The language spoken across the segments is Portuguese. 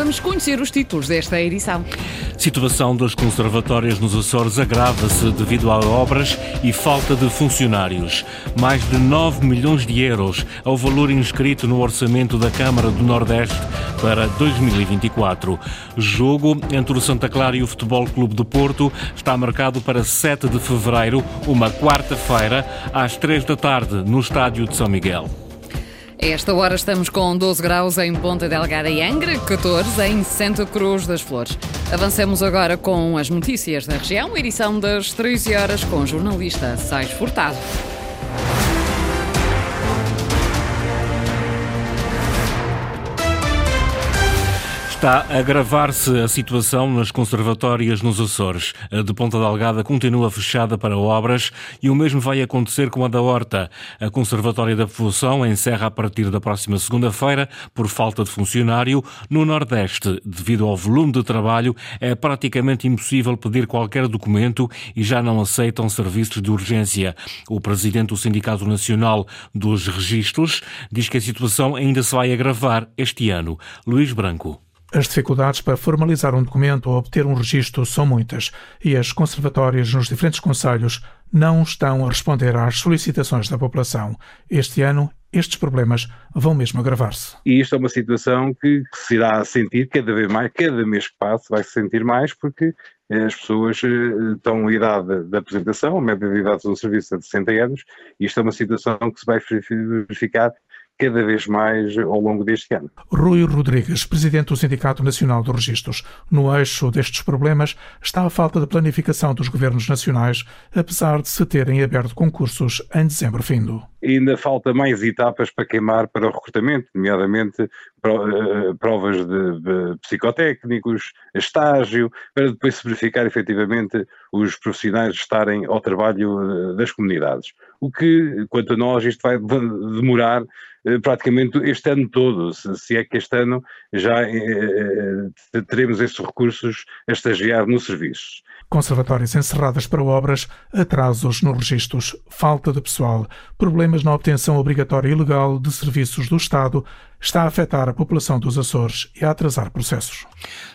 Vamos conhecer os títulos desta edição. Situação das conservatórias nos Açores agrava-se devido a obras e falta de funcionários. Mais de 9 milhões de euros é o valor inscrito no orçamento da Câmara do Nordeste para 2024. Jogo entre o Santa Clara e o Futebol Clube do Porto está marcado para 7 de fevereiro, uma quarta-feira, às 3 da tarde, no estádio de São Miguel. A esta hora estamos com 12 graus em Ponta Delgada e Angra, 14 em Santa Cruz das Flores. Avancemos agora com as notícias da região, edição das 13 horas com o jornalista Sais Furtado. Está a agravar-se a situação nas conservatórias nos Açores. A de Ponta Delgada continua fechada para obras e o mesmo vai acontecer com a da Horta. A Conservatória da Povoação encerra a partir da próxima segunda-feira por falta de funcionário. No Nordeste, devido ao volume de trabalho, é praticamente impossível pedir qualquer documento e já não aceitam serviços de urgência. O presidente do Sindicato Nacional dos Registros diz que a situação ainda se vai agravar este ano. Luís Branco. As dificuldades para formalizar um documento ou obter um registro são muitas e as conservatórias nos diferentes conselhos não estão a responder às solicitações da população. Este ano, estes problemas vão mesmo agravar-se. E isto é uma situação que, que se irá sentir cada vez mais, cada mês que passa vai se sentir mais, porque as pessoas eh, estão em idade de apresentação, a média de idade do serviço é de 60 anos, e isto é uma situação que se vai verificar cada vez mais ao longo deste ano. Rui Rodrigues, presidente do Sindicato Nacional dos Registros. No eixo destes problemas está a falta de planificação dos governos nacionais, apesar de se terem aberto concursos em dezembro findo. Ainda falta mais etapas para queimar para o recrutamento, nomeadamente eh, provas de, de psicotécnicos, estágio, para depois se verificar efetivamente os profissionais estarem ao trabalho eh, das comunidades. O que, quanto a nós, isto vai demorar eh, praticamente este ano todo, se, é que este ano já teremos esses recursos a estagiar nos serviços conservatórias encerradas para obras, atrasos nos registros, falta de pessoal, problemas na obtenção obrigatória e legal de serviços do Estado, está a afetar a população dos Açores e a atrasar processos.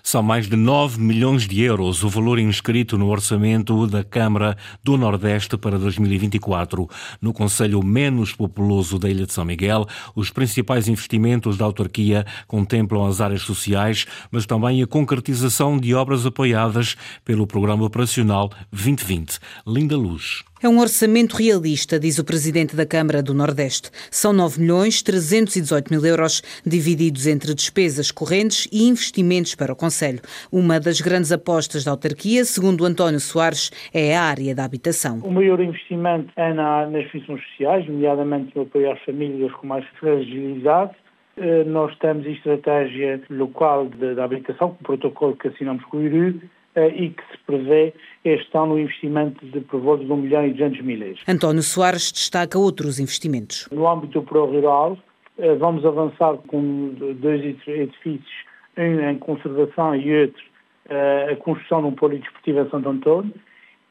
São mais de 9 milhões de euros o valor inscrito no orçamento da Câmara do Nordeste para 2024. No Conselho menos populoso da Ilha de São Miguel, os principais investimentos da autarquia contemplam as áreas sociais, mas também a concretização de obras apoiadas pelo Programa Operacional 2020. Linda Luz. É um orçamento realista, diz o presidente da Câmara do Nordeste. São 9 milhões 318 mil euros, divididos entre despesas correntes e investimentos para o Conselho. Uma das grandes apostas da autarquia, segundo António Soares, é a área da habitação. O maior investimento é na, nas funções sociais, nomeadamente no apoio às famílias com mais fragilidade. Eh, nós temos a estratégia local da habitação, com o protocolo que assinamos com o IRU, e que se prevê este ano um investimento de por volta de 1 milhão e 200 mil euros. António Soares destaca outros investimentos. No âmbito do Pro-Rural, eh, vamos avançar com dois edifícios, um em conservação e outro eh, a construção de um polidesportivo em Santo Antônio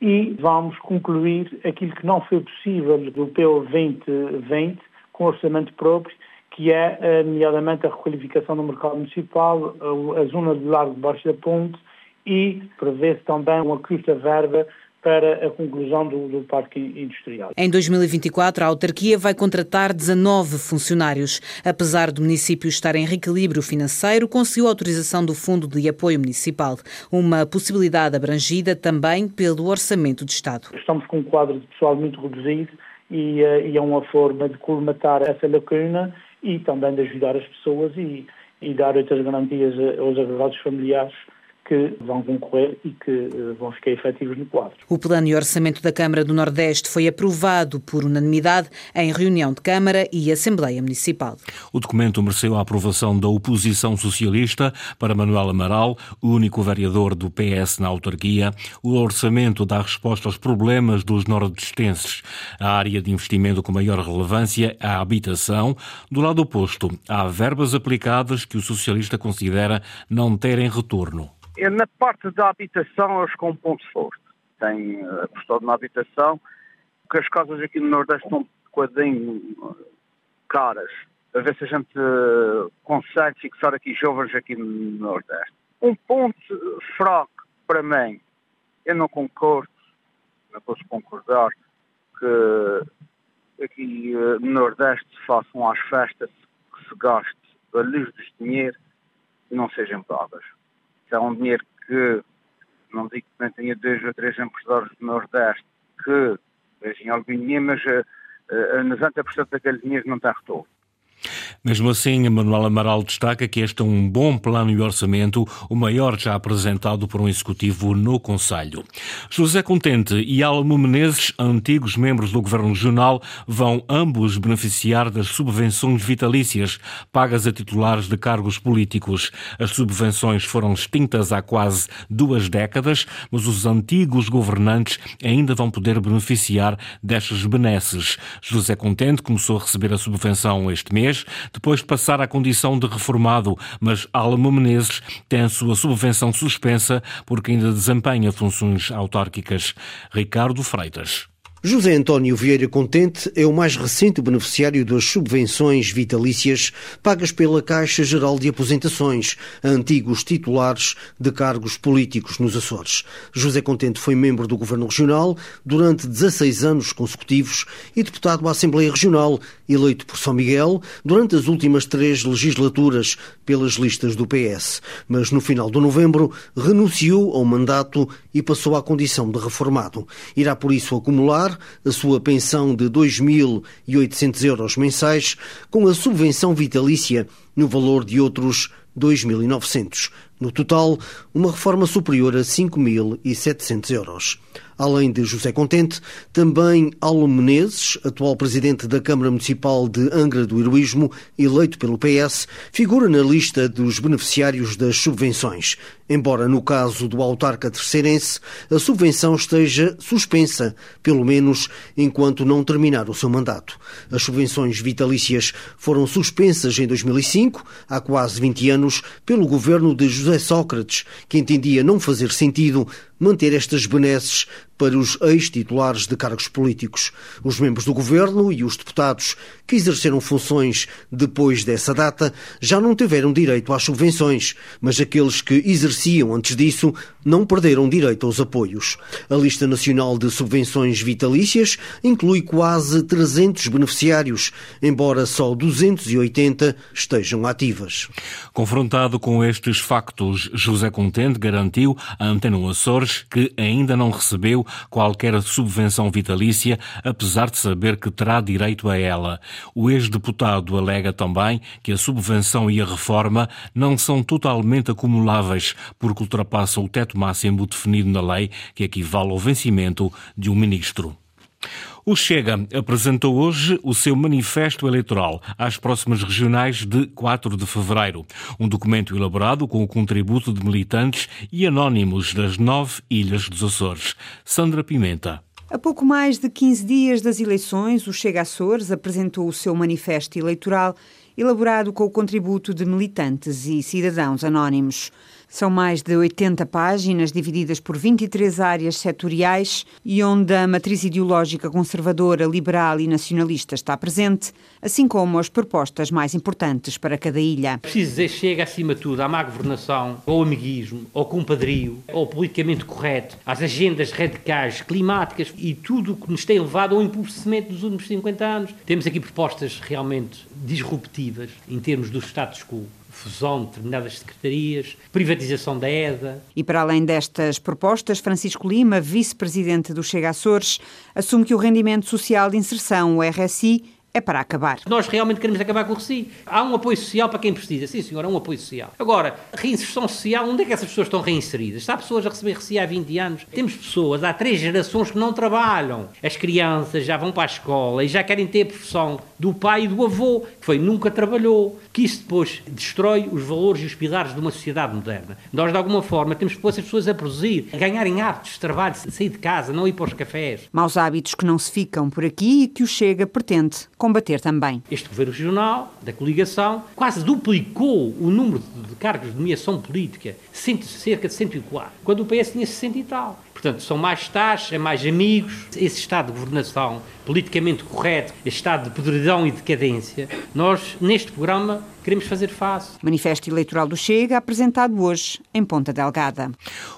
e vamos concluir aquilo que não foi possível do PO 2020 com orçamento próprio, que é, nomeadamente, a requalificação do mercado municipal, a zona de Largo de Baixo da Ponte, e prevê-se também uma custa verba para a conclusão do, do, parque industrial. Em 2024, a autarquia vai contratar 19 funcionários. Apesar do município estar em reequilíbrio financeiro, conseguiu autorização do Fundo de Apoio Municipal, uma possibilidade abrangida também pelo Orçamento de Estado. Estamos com um quadro de pessoal muito reduzido e, eh, e é uma forma de colmatar essa lacuna e também de ajudar as pessoas e, e dar outras garantias aos agregados familiares que vão concorrer e que eh, vão ficar efetivos no quadro. O plano e orçamento da Câmara do Nordeste foi aprovado por unanimidade em reunião de Câmara e Assembleia Municipal. O documento mereceu a aprovação da oposição socialista para Manuel Amaral, o único vereador do PS na autarquia. O orçamento dá resposta aos problemas dos nordestenses. A área de investimento com maior relevância é a habitação. Do lado oposto, há verbas aplicadas que o socialista considera não terem retorno. É na parte da habitação eles com um ponto forte. Tem eh, apostado na habitação, porque as casas aqui no Nordeste estão um bocadinho caras, a ver se a gente uh, consegue fixar aqui jovens aqui no Nordeste. Um ponto fraco para mim, eu não concordo, não posso concordar, que aqui no Nordeste se façam as festas que se gaste a luz de dinheiro e não sejam pagas. É um dinheiro que, não digo que tenha dois ou três empresários do Nordeste que vejam algum dinheiro, mas uh, uh, 90% daquele dinheiro não tem retorno. Mesmo assim, Manuel Amaral destaca que este é um bom plano e orçamento, o maior já apresentado por um executivo no Conselho. José Contente e Almo Menezes, antigos membros do Governo Regional, vão ambos beneficiar das subvenções vitalícias pagas a titulares de cargos políticos. As subvenções foram extintas há quase duas décadas, mas os antigos governantes ainda vão poder beneficiar destas benesses. José Contente começou a receber a subvenção este mês, depois de passar à condição de reformado, mas Alma Menezes tem a sua subvenção suspensa porque ainda desempenha funções autárquicas. Ricardo Freitas. José António Vieira Contente é o mais recente beneficiário das subvenções vitalícias pagas pela Caixa Geral de Aposentações a antigos titulares de cargos políticos nos Açores. José Contente foi membro do Governo Regional durante 16 anos consecutivos e deputado à Assembleia Regional, eleito por São Miguel durante as últimas três legislaturas pelas listas do PS. Mas no final de novembro renunciou ao mandato e passou à condição de reformado. Irá por isso acumular a sua pensão de 2.800 euros mensais com a subvenção vitalícia no valor de outros 2.900. No total, uma reforma superior a 5.700 euros. Além de José Contente, também Almo Menezes, atual presidente da Câmara Municipal de Angra do Heroísmo, eleito pelo PS, figura na lista dos beneficiários das subvenções. Embora no caso do autarca terceirense, a subvenção esteja suspensa, pelo menos enquanto não terminar o seu mandato. As subvenções vitalícias foram suspensas em 2005, há quase 20 anos, pelo governo de José Sócrates, que entendia não fazer sentido manter estas benesses para os ex-titulares de cargos políticos. Os membros do governo e os deputados que exerceram funções depois dessa data já não tiveram direito às subvenções, mas aqueles que exerciam antes disso não perderam direito aos apoios. A lista nacional de subvenções vitalícias inclui quase 300 beneficiários, embora só 280 estejam ativas. Confrontado com estes factos, José Contente garantiu à Antena Açores que ainda não recebeu qualquer subvenção vitalícia, apesar de saber que terá direito a ela. O ex-deputado alega também que a subvenção e a reforma não são totalmente acumuláveis, porque ultrapassam o teto máximo definido na lei, que equivale ao vencimento de um ministro. O Chega apresentou hoje o seu manifesto eleitoral às próximas regionais de 4 de fevereiro. Um documento elaborado com o contributo de militantes e anónimos das nove ilhas dos Açores. Sandra Pimenta. A pouco mais de 15 dias das eleições, o Chega Açores apresentou o seu manifesto eleitoral elaborado com o contributo de militantes e cidadãos anónimos. São mais de 80 páginas, divididas por 23 áreas setoriais e onde a matriz ideológica conservadora, liberal e nacionalista está presente, assim como as propostas mais importantes para cada ilha. Preciso dizer, chega acima de tudo à má governação, ao amiguismo, ao compadrio, ao politicamente correto, às agendas radicais, climáticas e tudo o que nos tem levado ao empobrecimento dos últimos 50 anos. Temos aqui propostas realmente disruptivas em termos do status quo fusão de determinadas secretarias, privatização da EDA. E para além destas propostas, Francisco Lima, vice-presidente do Chega Açores, assume que o rendimento social de inserção, o RSI, é para acabar. Nós realmente queremos acabar com o RSI. Há um apoio social para quem precisa. Sim, senhor, há um apoio social. Agora, reinserção social, onde é que essas pessoas estão reinseridas? Está pessoas a receber RSI há 20 anos? Temos pessoas, há três gerações que não trabalham. As crianças já vão para a escola e já querem ter a profissão do pai e do avô, que foi nunca trabalhou, que isso depois destrói os valores e os pilares de uma sociedade moderna. Nós, de alguma forma, temos que pôr essas pessoas a produzir, a ganharem hábitos de trabalho, sair de casa, não ir para os cafés. Maus hábitos que não se ficam por aqui e que o Chega pretende combater também. Este governo regional, da coligação, quase duplicou o número de cargos de nomeação política, cerca de 104, quando o PS tinha 60 e tal. Portanto, são mais taxas, é mais amigos. Esse estado de governação politicamente correto, este estado de podridão e decadência, nós, neste programa, queremos fazer face. Manifesto Eleitoral do Chega, apresentado hoje em Ponta Delgada.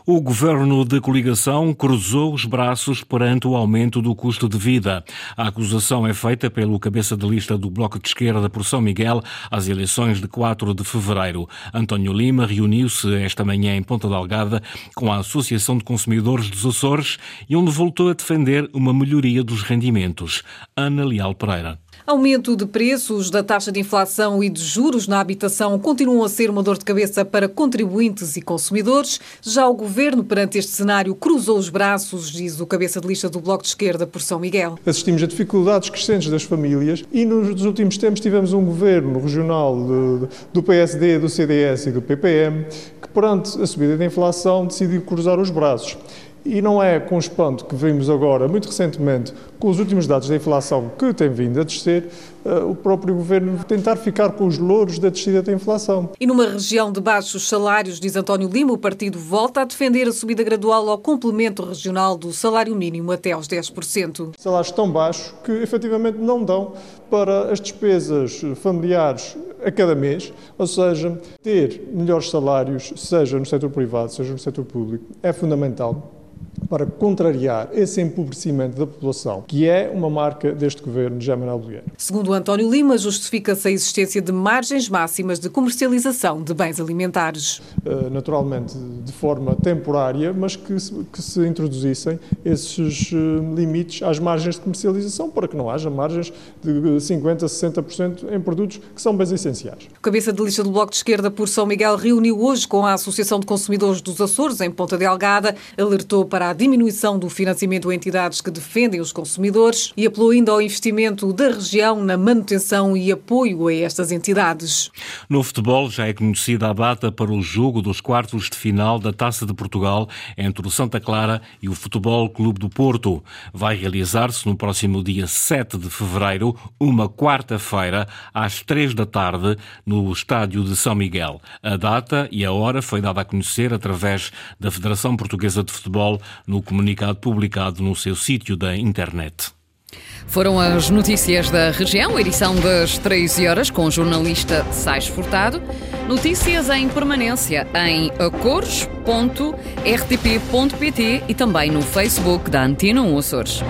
O governo de coligação cruzou os braços perante o aumento do custo de vida. A acusação é feita pelo cabeça de lista do Bloco de Esquerda por São Miguel às eleições de 4 de fevereiro. António Lima reuniu-se esta manhã em Ponta Delgada com a Associação de Consumidores dos Açores e onde voltou a defender uma melhoria dos rendimentos. Ana Leal Pereira. Aumento de preços, da taxa de inflação e de juros na habitação continuam a ser uma dor de cabeça para contribuintes e consumidores. Já o governo, perante este cenário, cruzou os braços, diz o cabeça de lista do Bloco de Esquerda por São Miguel. Assistimos a dificuldades crescentes das famílias e nos últimos tempos tivemos um governo regional de, do PSD, do CDS e do PPM que, perante a subida da inflação, decidiu cruzar os braços. E não é com espanto que vimos agora, muito recentemente, com os últimos dados da inflação que tem vindo a descer, uh, o próprio governo tentar ficar com os louros da descida da inflação. E numa região de baixos salários, diz António Lima, o partido volta a defender a subida gradual ao complemento regional do salário mínimo até aos 10%. Salários tão baixos que efetivamente não dão para as despesas familiares a cada mês, ou seja, ter melhores salários, seja no setor privado, seja no setor público, é fundamental para contrariar esse empobrecimento da população, que é uma marca deste governo de Manuel Bolieiro. Segundo António Lima, justifica-se a existência de margens máximas de comercialização de bens alimentares. Uh, naturalmente, de forma temporária, mas que se, que se introduzissem esses uh, limites às margens de comercialização, para que não haja margens de 50%, 60% em produtos que são bens essenciais. O cabeça de lista do Bloco de Esquerda por São Miguel reuniu hoje com a Associação de Consumidores dos Açores, em Ponta Delgada, alertou a diminuição do financiamento a entidades que defendem os consumidores e apelou ainda ao investimento da região na manutenção e apoio a estas entidades. No futebol já é conhecida a data para o jogo dos quartos de final da Taça de Portugal entre o Santa Clara e o Futebol Clube do Porto. Vai realizar-se no próximo dia 7 de fevereiro, uma quarta-feira, às 3 da tarde, no estádio de São Miguel. A data e a hora foi dada a conhecer através da Federação Portuguesa de Futebol no comunicado publicado no seu sítio da internet. Foram as notícias da região, edição das 13 horas, com o jornalista Sais Furtado. Notícias em permanência em acores.rtp.pt e também no Facebook da Antena 1 Açores.